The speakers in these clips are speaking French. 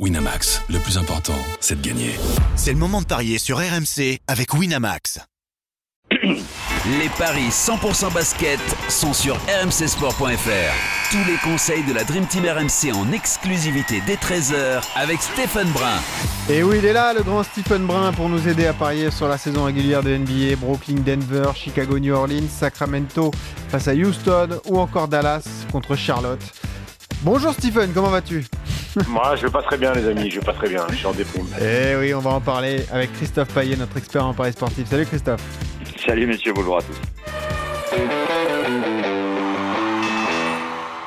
Winamax, le plus important, c'est de gagner. C'est le moment de parier sur RMC avec Winamax. Les paris 100% basket sont sur rmcsport.fr. Tous les conseils de la Dream Team RMC en exclusivité dès 13h avec Stephen Brun. Et oui, il est là, le grand Stephen Brun, pour nous aider à parier sur la saison régulière de NBA, Brooklyn, Denver, Chicago, New Orleans, Sacramento face à Houston ou encore Dallas contre Charlotte. Bonjour Stephen, comment vas-tu? Moi, je vais pas très bien, les amis. Je vais pas très bien. Je suis en déprime. Eh oui, on va en parler avec Christophe Payet, notre expert en paris sportif. Salut Christophe. Salut messieurs, bonjour à tous.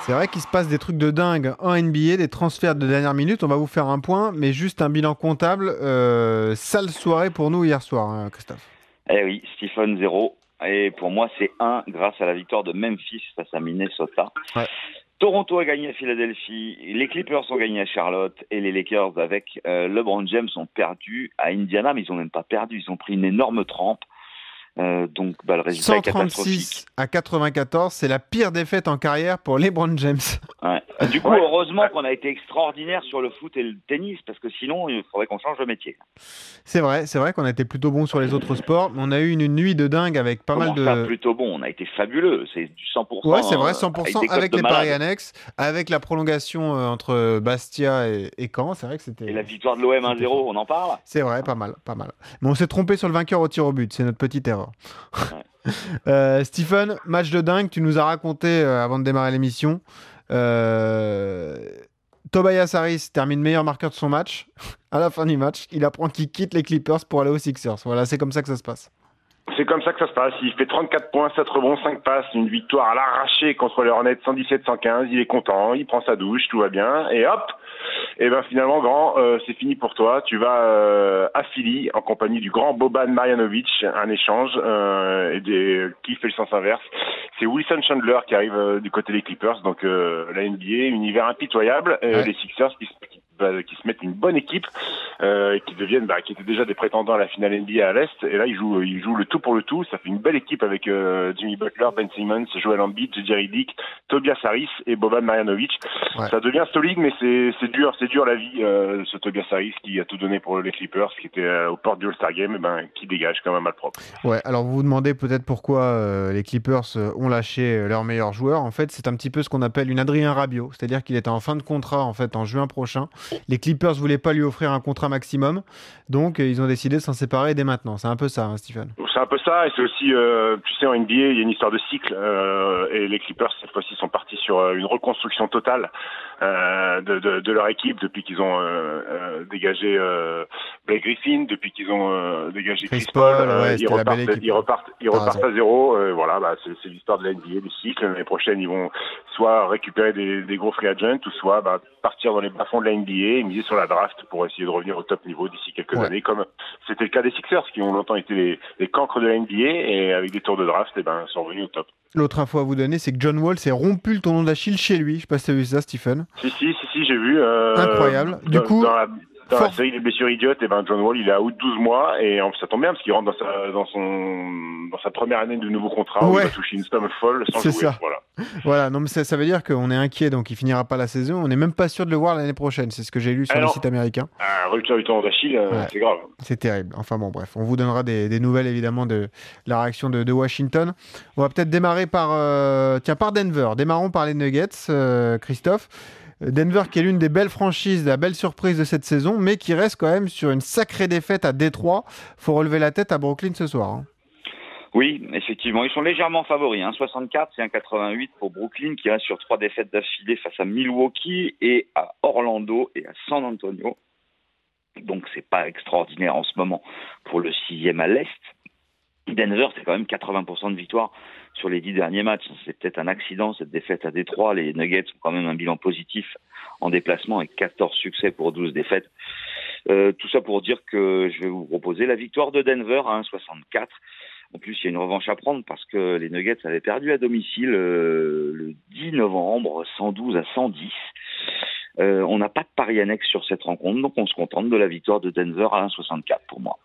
C'est vrai qu'il se passe des trucs de dingue en NBA, des transferts de dernière minute. On va vous faire un point, mais juste un bilan comptable. Euh, sale soirée pour nous hier soir, hein, Christophe. Eh oui, Stephen 0. Et pour moi, c'est 1 grâce à la victoire de Memphis face à Minnesota. Ouais. Toronto a gagné à Philadelphie, les Clippers ont gagné à Charlotte et les Lakers avec euh, LeBron James ont perdu à Indiana, mais ils ont même pas perdu, ils ont pris une énorme trempe. Euh, donc bah, le résultat est 136 à 94, c'est la pire défaite en carrière pour LeBron James. Ouais. Du coup, heureusement qu'on a été extraordinaire sur le foot et le tennis, parce que sinon, il faudrait qu'on change de métier. C'est vrai, c'est vrai qu'on a été plutôt bon sur les autres sports, mais on a eu une nuit de dingue avec pas Comment mal de. ça, plutôt bon, on a été fabuleux, c'est du 100%. Ouais, c'est vrai, euh, 100% des avec, les paris annexes, avec la prolongation euh, entre Bastia et, et Caen. C'est vrai que c'était. Et la victoire de l'OM 1-0, on en parle? C'est vrai, pas mal, pas mal. Mais on s'est trompé sur le vainqueur au tir au but, c'est notre petite erreur. Euh, Stephen, match de dingue, tu nous as raconté euh, avant de démarrer l'émission. Euh, Tobias Harris termine meilleur marqueur de son match. à la fin du match, il apprend qu'il quitte les Clippers pour aller aux Sixers. Voilà, c'est comme ça que ça se passe. C'est comme ça que ça se passe. Il fait 34 points, 7 rebonds, 5 passes, une victoire à l'arraché contre les Hornets 117-115. Il est content, il prend sa douche, tout va bien. Et hop Et ben finalement, grand, euh, c'est fini pour toi. Tu vas euh, à Philly en compagnie du grand Boban Marjanovic, un échange euh, et des, qui fait le sens inverse. C'est Wilson Chandler qui arrive euh, du côté des Clippers, donc euh, la NBA, univers impitoyable. Euh, Ouais. Les Sixers qui, se- qui, bah, qui se mettent une bonne équipe euh, et qui deviennent, bah, qui étaient déjà des prétendants à la finale NBA à l'est. Et là, ils jouent, ils jouent le tout pour le tout. Ça fait une belle équipe avec euh, Jimmy Butler, Ben Simmons, Joel Embiid, Jerry Dick, Tobias Harris et Boban Marjanovic. Ouais. Ça devient solide, mais c'est c'est dur, c'est dur la vie. Euh, ce Tobias Harris qui a tout donné pour les Clippers, qui était euh, aux portes du All-Star Game, eh ben, qui dégage quand même malpropre. Ouais, alors vous vous demandez peut-être pourquoi les Clippers ont lâché leur meilleur joueur. En fait, c'est un petit peu ce qu'on appelle une Adrien Rabiot, c'est-à-dire qu'il était en fin de contrat en fait en juin prochain. Les Clippers voulaient pas lui offrir un contrat maximum, donc euh, ils ont décidé de s'en séparer dès maintenant. C'est un peu ça, hein, Stephen. C'est un peu ça, et c'est aussi, euh, tu sais, en NBA, il y a une histoire de cycle, euh, et les Clippers, cette fois-ci, sont partis sur une reconstruction totale de, leur équipe depuis qu'ils ont dégagé Blake Griffin, depuis qu'ils ont euh, dégagé Chris Chris, Paul. Paul, euh, ouais, ils, repartent, équipe. ils repartent, ils T'as repartent raison. à zéro. euh, voilà, bah, c'est l'histoire de la NBA, du cycle. L'année prochaine, ils vont soit récupérer des, des gros free agents, ou soit bah, partir dans les bas-fonds de la NBA et miser sur la draft pour essayer de revenir au top niveau d'ici quelques Ouais. années, comme c'était le cas des Sixers, qui ont longtemps été les, les cancres de la NBA, et avec des tours de draft, eh ben, sont revenus au top. L'autre info à vous donner, c'est que John Wall s'est rompu le tendon d'Achille chez lui. Je sais pas si tu as vu ça, Stephen. Si, si, si, si j'ai vu. euh, Incroyable. Du dans- coup, dans la, dans fort- la série des blessures idiotes, et ben John Wall, il est à out 12 mois, et ça tombe bien parce qu'il rentre dans sa, dans son, dans sa première année de nouveau contrat, où Ouais. il va toucher une somme folle sans jouer. ça. Voilà. Voilà, non mais ça, ça veut dire qu'on est inquiet, donc il finira pas la saison. On n'est même pas sûr de le voir l'année prochaine. C'est ce que j'ai lu sur les non. sites américains. Un rupture du tendon d'Achille, euh, Ouais. c'est grave. C'est terrible. Enfin bon, bref, on vous donnera des, des nouvelles évidemment de la réaction de, de Washington. On va peut-être démarrer par, euh, tiens, par Denver. Démarrons par les Nuggets, euh, Christophe. Denver qui est l'une des belles franchises, la belle surprise de cette saison, mais qui reste quand même sur une sacrée défaite à Détroit. Faut relever la tête à Brooklyn ce soir. hein. Oui, effectivement, ils sont légèrement favoris. Hein. 64 et un 88 pour Brooklyn qui reste sur trois défaites d'affilée face à Milwaukee et à Orlando et à San Antonio. Donc c'est pas extraordinaire en ce moment pour le sixième à l'est. Denver, c'est quand même 80% de victoire sur les dix derniers matchs. C'est peut-être un accident cette défaite à Détroit. Les Nuggets ont quand même un bilan positif en déplacement avec 14 succès pour 12 défaites. Euh, tout ça pour dire que je vais vous proposer la victoire de Denver à 1,64. En plus, il y a une revanche à prendre parce que les Nuggets avaient perdu à domicile euh, le 10 novembre, 112 à 110. Euh, on n'a pas de pari annexe sur cette rencontre, donc on se contente de la victoire de Denver à 1,64 pour moi.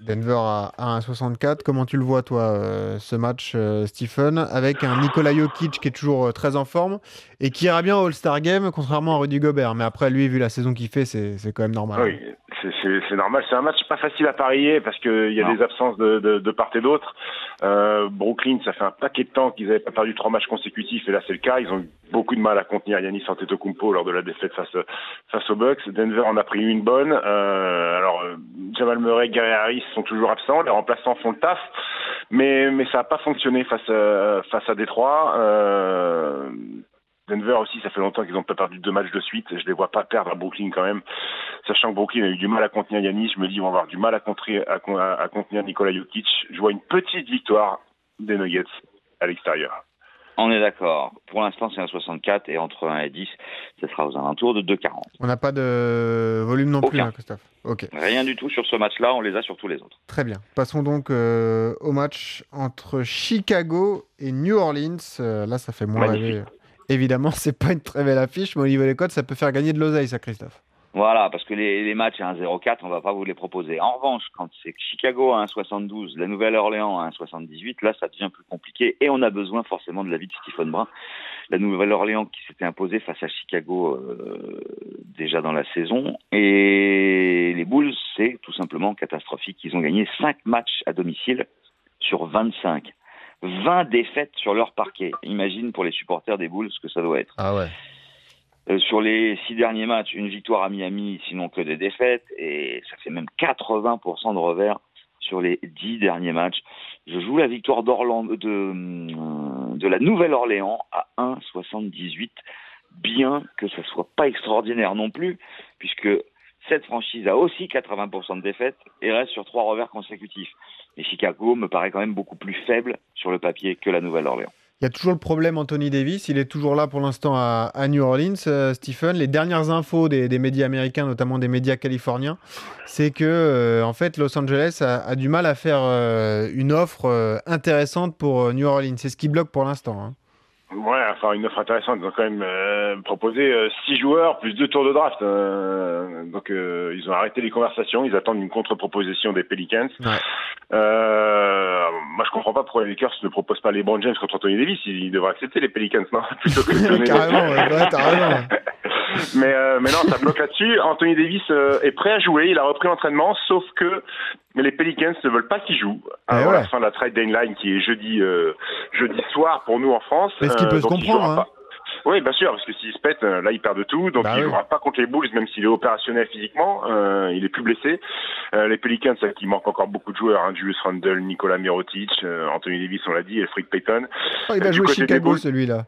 Denver à, 1,64. Comment tu le vois, toi, euh, ce match, euh, Stephen, avec un Nikola Jokic qui est toujours euh, très en forme et qui ira bien au All-Star Game, contrairement à Rudy Gobert. Mais après, lui, vu la saison qu'il fait, c'est quand même normal. Oui, c'est normal. C'est un match pas facile à parier parce qu'il y a des absences de, de, de part et d'autre. Euh, Brooklyn, ça fait un paquet de temps qu'ils n'avaient pas perdu trois matchs consécutifs et là c'est le cas. Ils ont eu beaucoup de mal à contenir Yanis Antetokounmpo lors de la défaite face face aux Bucks. Denver en a pris une bonne. Euh, alors euh, Jamal Murray, Gary Harris sont toujours absents. Les remplaçants font le taf, mais mais ça n'a pas fonctionné face à, face à Détroit. Euh, Denver aussi, ça fait longtemps qu'ils n'ont pas perdu deux matchs de suite. Je les vois pas perdre à Brooklyn quand même. Sachant que Brooklyn a eu du mal à contenir Yanis, je me dis ils vont avoir du mal à, contenir, à, contenir Nikola Jokic. Je vois une petite victoire des Nuggets à l'extérieur. On est d'accord. Pour l'instant, c'est un 64 et entre 1 et 10, ce sera aux alentours de 2,40. On n'a pas de volume non plus, hein, Christophe. Ok. Rien du tout sur ce match-là, on les a sur tous les autres. Très bien. Passons donc euh, au match entre Chicago et New Orleans. Euh, là, ça fait moins rêver Évidemment, c'est pas une très belle affiche, mais au niveau des codes, ça peut faire gagner de l'oseille, ça, Christophe. Voilà, parce que les, matchs à 1-0-4, on va pas vous les proposer. En revanche, quand c'est Chicago à 1-72, la Nouvelle-Orléans à 1-78, là, ça devient plus compliqué et on a besoin forcément de l'avis de Stephen Brun. La Nouvelle-Orléans qui s'était imposée face à Chicago euh, déjà dans la saison. Et les Bulls, c'est tout simplement catastrophique. Ils ont gagné 5 matchs à domicile sur 25. 20 défaites sur leur parquet. Imagine pour les supporters des Bulls ce que ça doit être. Ah ouais. Euh, sur les six derniers matchs, une victoire à Miami, sinon que des défaites, et ça fait même 80% de revers sur les dix derniers matchs. Je joue la victoire d'Orlando, de, euh, de la Nouvelle-Orléans à 1,78, bien que ce soit pas extraordinaire non plus, puisque cette franchise a aussi 80% de défaites et reste sur trois revers consécutifs. Et Chicago me paraît quand même beaucoup plus faible sur le papier que la Nouvelle-Orléans. Il y a toujours le problème Anthony Davis, il est toujours là pour l'instant à, New Orleans, euh, Stephen. Les dernières infos des, médias américains, notamment des médias californiens, c'est que euh, en fait Los Angeles a, du mal à faire euh, une offre intéressante pour New Orleans. C'est ce qui bloque pour l'instant. Hein. Ouais, enfin une offre intéressante. Ils ont quand même euh, proposé euh, six joueurs plus deux tours de draft. Euh, donc ils ont arrêté les conversations. Ils attendent une contre-proposition des Pelicans. moi, je comprends pas pourquoi les Lakers ne proposent pas les James contre Anthony Davis. Ils devraient accepter les Pelicans, non? Plutôt que Carrément, ouais, t'as mais, mais non, ça bloque là-dessus. Anthony Davis est prêt à jouer. Il a repris l'entraînement, sauf que mais les Pelicans ne veulent pas qu'il joue avant la fin de la trade deadline qui est jeudi euh, jeudi soir pour nous en France. Est-ce qu'il peut se comprendre hein Oui, bien sûr, parce que s'il se pète, euh, là, il perd de tout. Donc, bah il ne jouera pas contre les Bulls, même s'il est opérationnel physiquement. Euh, il est plus blessé. Euh, les Pelicans, ça qui manque encore beaucoup de joueurs. Hein, Julius Randle, Nicolas Mirotic, Anthony Davis, on l'a dit, et Frick Payton. Oh, il va jouer Chicago, celui-là.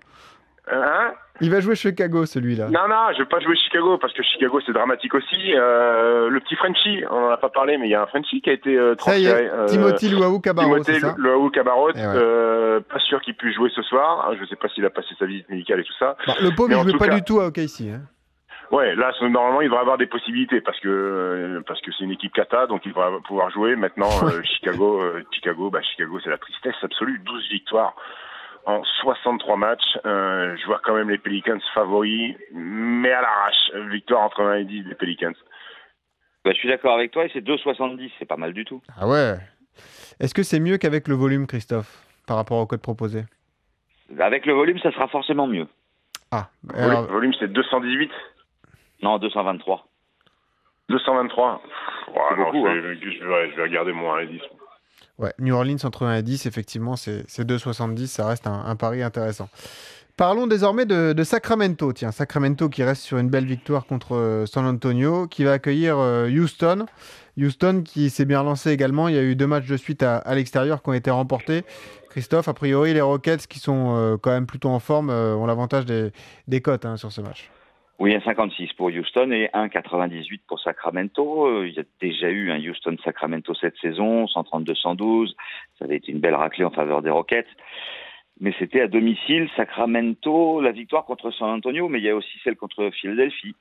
Hein? Il va jouer Chicago, celui-là. Non, non, je vais pas jouer Chicago parce que Chicago c'est dramatique aussi. Euh, le petit Frenchie, on en a pas parlé, mais il y a un Frenchie qui a été euh, transféré. Ça y est, euh, Timothy Luau Cabarro, Timothy Luau Cabarro, eh euh, pas sûr qu'il puisse jouer ce soir. Je sais pas s'il a passé sa visite médicale et tout ça. Bah, le pauvre, il jouait pas du tout à OKC. Hein. Ouais, là normalement il devrait avoir des possibilités parce que parce que c'est une équipe kata, donc il devrait pouvoir jouer. Maintenant Chicago, Chicago, bah Chicago c'est la tristesse absolue, 12 victoires en 63 matchs. Euh, je vois quand même les Pelicans favoris, mais à l'arrache. Victoire entre 1 et 10 des Pelicans. Bah, je suis d'accord avec toi et c'est 2,70, c'est pas mal du tout. Ah ouais Est-ce que c'est mieux qu'avec le volume, Christophe, par rapport au code proposé? Avec le volume, ça sera forcément mieux. Ah, Le volume, c'est 218 Non, 223. 223 beaucoup, hein. je, vais, je, vais, regarder mon 1 et 10. Ouais, New Orleans entre 1 et 10, effectivement, c'est 2,70, ça reste un, pari intéressant. Parlons désormais de, Sacramento. Tiens, Sacramento qui reste sur une belle victoire contre euh, San Antonio, qui va accueillir euh, Houston. Houston qui s'est bien lancé également. Il y a eu deux matchs de suite à, l'extérieur qui ont été remportés. Christophe, a priori, les Rockets qui sont euh, quand même plutôt en forme ont l'avantage des, des cotes hein, sur ce match. Oui, 1,56 pour Houston et 1,98 pour Sacramento. Euh, il y a déjà eu un Houston-Sacramento cette saison, 132-112. Ça avait été une belle raclée en faveur des Rockets. Mais c'était à domicile, Sacramento, la victoire contre San Antonio, mais il y a aussi celle contre Philadelphie.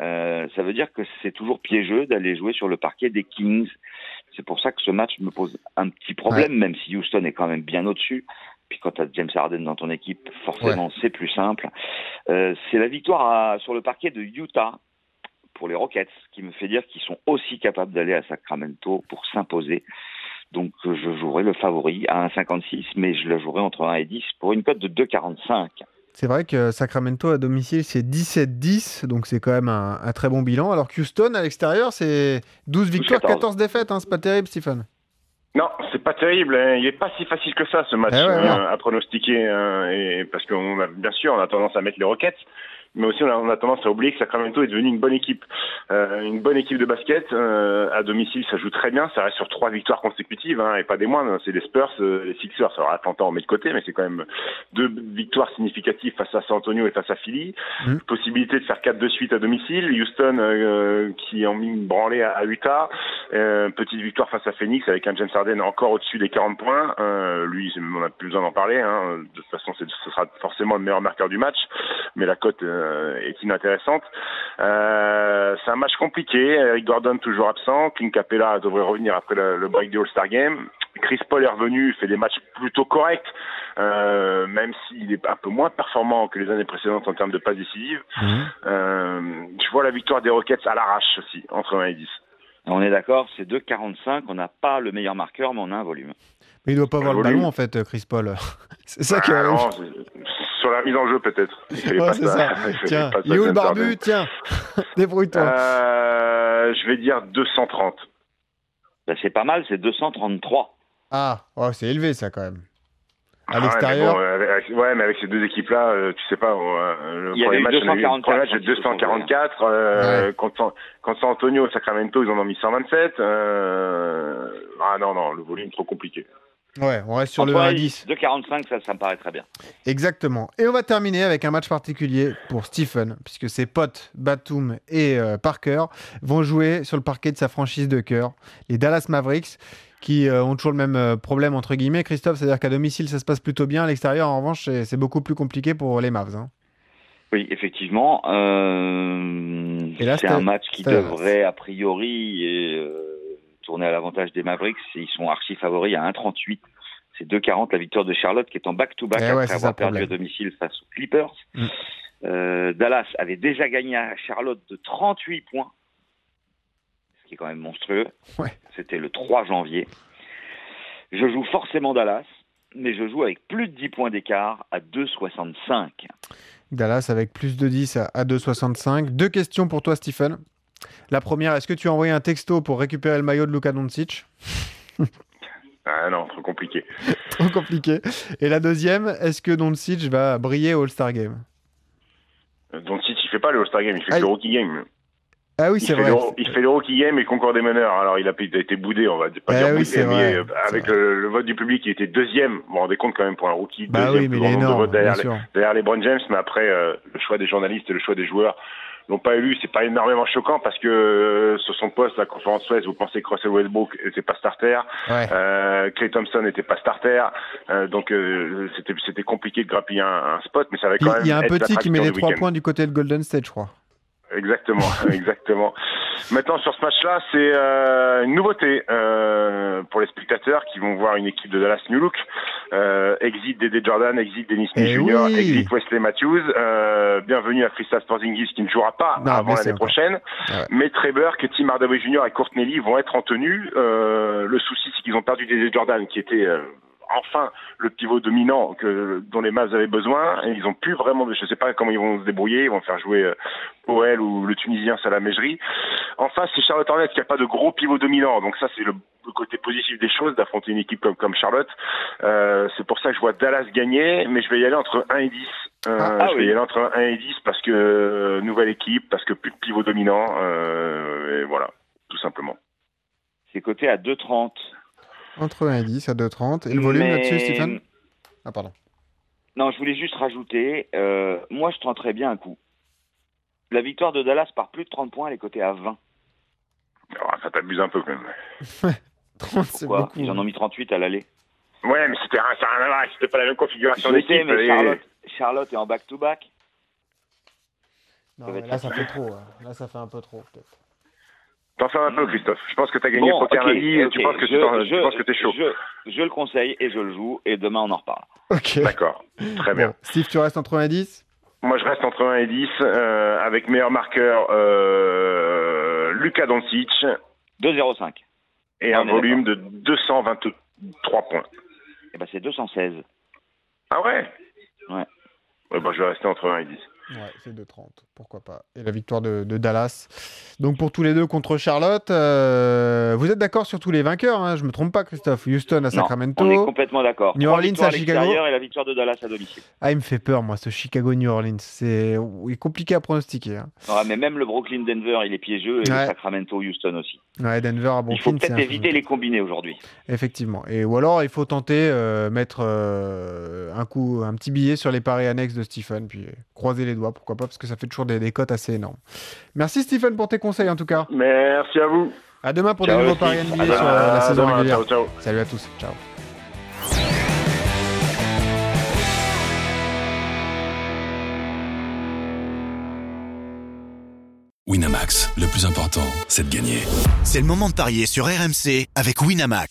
Euh, ça veut dire que c'est toujours piégeux d'aller jouer sur le parquet des Kings. C'est pour ça que ce match me pose un petit problème, même si Houston est quand même bien au-dessus. Puis quand tu as James Harden dans ton équipe, forcément c'est plus simple. Euh, c'est la victoire sur le parquet de Utah pour les Rockets, qui me fait dire qu'ils sont aussi capables d'aller à Sacramento pour s'imposer. Donc je jouerai le favori à 1,56, mais je le jouerai entre 1 et 10 pour une cote de 2,45. C'est vrai que Sacramento à domicile, c'est 17-10, donc c'est quand même un, un, très bon bilan. Alors que Houston à l'extérieur, c'est 12 victoires, 14 défaites. Hein, c'est pas terrible, Stephen. Non, c'est pas terrible. Hein. Il est pas si facile que ça ce match Eh ouais, euh, à pronostiquer, hein, et parce qu'on a bien sûr on a tendance à mettre les Rockets, mais aussi on a, on a tendance à oublier que Sacramento est devenu une bonne équipe, Euh, une bonne équipe de basket euh, à domicile. Ça joue très bien. Ça reste sur trois victoires consécutives hein, et pas des moindres. C'est les Spurs, euh, les Sixers. Alors Atlanta on met de côté, mais c'est quand même deux victoires significatives face à San Antonio et face à Philly. Mhm. Possibilité de faire quatre de suite à domicile. Houston euh, qui en mis branlée à, à Utah. Euh, petite victoire face à Phoenix avec un James Harden encore au-dessus des 40 points. Euh, lui, on n'a plus besoin d'en parler. Hein. De toute façon, ce sera forcément le meilleur marqueur du match, mais la cote euh, est inintéressante. Euh, c'est un match compliqué. Eric Gordon toujours absent. Clint Capella devrait revenir après le, le break du All-Star Game. Chris Paul est revenu, fait des matchs plutôt corrects, euh, même s'il est un peu moins performant que les années précédentes en termes de passes décisives. Euh, je vois la victoire des Rockets à l'arrache aussi, entre 1 et 10. On est d'accord, c'est 2,45. On n'a pas le meilleur marqueur, mais on a un volume. Mais il doit pas avoir le volume. ballon en fait, Chris Paul. c'est ça qui Ah est non, sur la mise en jeu peut-être. Ouais, pas c'est ça. Il fait Tiens, pas il est où le barbu. Tiens, débrouille-toi. Euh, Je vais dire 230. Ben, c'est pas mal, c'est 233. Ah, oh, c'est élevé ça quand même. À Ah l'extérieur, mais bon, euh, avec- ouais, mais avec ces deux équipes-là, euh, tu sais pas, euh, le Il y premier match, on a eu- 244, le premier match, quand c'est ils se sont 244. Euh, contre, San- contre San Antonio, Sacramento, ils en ont mis 127. Euh, ah non, non, le volume trop compliqué. Ouais, on reste sur Entre le 1 1 à et 10. 2,45, ça, ça me paraît très bien. Exactement. Et on va terminer avec un match particulier pour Stephen, puisque ses potes Batum et euh, Parker vont jouer sur le parquet de sa franchise de cœur, les Dallas Mavericks, qui euh, ont toujours le même euh, problème entre guillemets, Christophe, c'est-à-dire qu'à domicile ça se passe plutôt bien, à l'extérieur en revanche c'est beaucoup plus compliqué pour les Mavs. hein. Oui, effectivement. Euh, c'est un match qui devrait, a priori, tourner à l'avantage des Mavericks. Ils sont archi favoris à 1,38. C'est 2,40 la victoire de Charlotte qui est en back-to-back Eh après ouais, c'est ça avoir perdu à domicile face aux Clippers. Mm. Euh, Dallas avait déjà gagné à Charlotte de 38 points, ce qui est quand même monstrueux. Ouais. C'était le 3 janvier. Je joue forcément Dallas, mais je joue avec plus de 10 points d'écart à 2,65. Dallas avec plus de 10 à, à 2,65. Deux questions pour toi Stephen. La première, est-ce que tu as envoyé un texto pour récupérer le maillot de Luka Doncic Ah non, trop compliqué. Trop compliqué. Et la deuxième, est-ce que Doncic va briller au All-Star Game Donc si il fait pas le All-Star Game, il fait Ah, le Rookie Game. Ah oui, c'est vrai. il fait le Rookie Game et concours des meneurs. Alors il a, il a été boudé, on va pas Eh dire oui, boudé, c'est mais vrai, euh, avec le, le vote du public, il était deuxième. Vous vous rendez compte quand même pour un rookie, Bah deuxième oui, mais plus il est grand nombre de énorme, votes derrière, derrière les Brown James, mais après euh, le choix des journalistes et le choix des joueurs l'ont pas élu. C'est pas énormément choquant parce que euh, sur son poste, la conférence Ouest, vous pensez que Russell Westbrook n'était pas starter, Ouais. euh, Clay Thompson n'était pas starter, euh, donc euh, c'était compliqué de grappiller un, un spot, mais ça avait quand même. Il y a un petit qui met les trois points du côté de Golden State, je crois. Exactement, exactement. Maintenant sur ce match-là, c'est euh, une nouveauté euh, pour les spectateurs qui vont voir une équipe de Dallas New Look. Euh, exit Dédé Jordan, exit Dennis Smith Eh Jr., oui. exit Wesley Matthews. Euh, bienvenue à Kristaps Porzingis qui ne jouera pas Non, avant l'année prochaine. Ouais. Mais Trey Burke, Tim Hardaway Jr. et Courtney Lee vont être en tenue. Euh, le souci, c'est qu'ils ont perdu Dédé Jordan qui était euh, enfin le pivot dominant que, dont les Mavs avaient besoin. Et ils ont plus vraiment, je sais pas comment ils vont se débrouiller. Ils vont faire jouer euh, Powell ou le Tunisien Salah Mejri. En face, c'est Charlotte Hornets qui a pas de gros pivot dominant. Donc ça, c'est le, le côté positif des choses d'affronter une équipe comme, comme Charlotte. Euh, c'est pour ça que je vois Dallas gagner, mais je vais y aller entre 1 et 10. Euh, Ah, je vais oui. y aller entre 1 et 10 parce que euh, nouvelle équipe, parce que plus de pivot dominant. Euh, et voilà, tout simplement. C'est coté à 2,30. Entre 1 et 10 à 2,30. Et le volume Mais- là-dessus, Stephen Ah, pardon. Non, je voulais juste rajouter, euh, moi je tenterais bien un coup. La victoire de Dallas par plus de 30 points, elle est cotée à 20. Alors, ça t'abuse un peu quand même. 30, c'est beaucoup. Ils en ont mis 38 à l'aller. Ouais, mais c'était c'était pas la même configuration Je d'équipe. sais, mais et- Charlotte, Charlotte est en back-to-back. Non, Ça va mais être là, ça fait trop. hein. Là, ça fait un peu trop, peut-être. T'en fais un peu, Christophe. Je pense que t'as gagné Bon, le poker ok, lundi et tu penses que je, tu, je- tu penses que t'es chaud. Je, je le conseille et je le joue et demain on en reparle. Ok. D'accord, très bien. Bon, Steve, tu restes entre 1 et 10 Moi, je reste entre 1 et 10, euh, avec meilleur marqueur euh, Lucas Doncic 2,05. et On un volume de 223 points. Eh ben, c'est 216. Ah ouais? Ouais. Ouais, bah, je vais rester entre 1 et 10. Ouais, c'est 2,30. Pourquoi pas. Et la victoire de, de Dallas. Donc pour tous les deux contre Charlotte, euh, vous êtes d'accord sur tous les vainqueurs, hein, je me trompe pas, Christophe. Houston à Non, Sacramento. on est complètement d'accord. New Orleans à Chicago. et la victoire de Dallas à domicile. Ah, il me fait peur, moi, ce Chicago-New Orleans. C'est il est compliqué à pronostiquer. hein. Ouais, mais même le Brooklyn-Denver, il est piégeux, et Ouais. le Sacramento-Houston aussi. Ouais, Denver à il Brooklyn. faut c'est peut-être éviter les combinés aujourd'hui. Effectivement. Et ou alors il faut tenter euh, mettre euh, un coup, un petit billet sur les paris annexes de Stephen, puis croiser les doigts, pourquoi pas, parce que ça fait toujours des, des cotes assez énormes. Merci Stephen pour tes conseils en tout cas. Merci à vous. À demain pour Ciao, des nouveaux paris À NBA sur euh, la saison demain. régulière. Ciao, ciao. Salut à tous. Ciao. Winamax, le plus important, c'est de gagner. C'est le moment de parier sur RMC avec Winamax.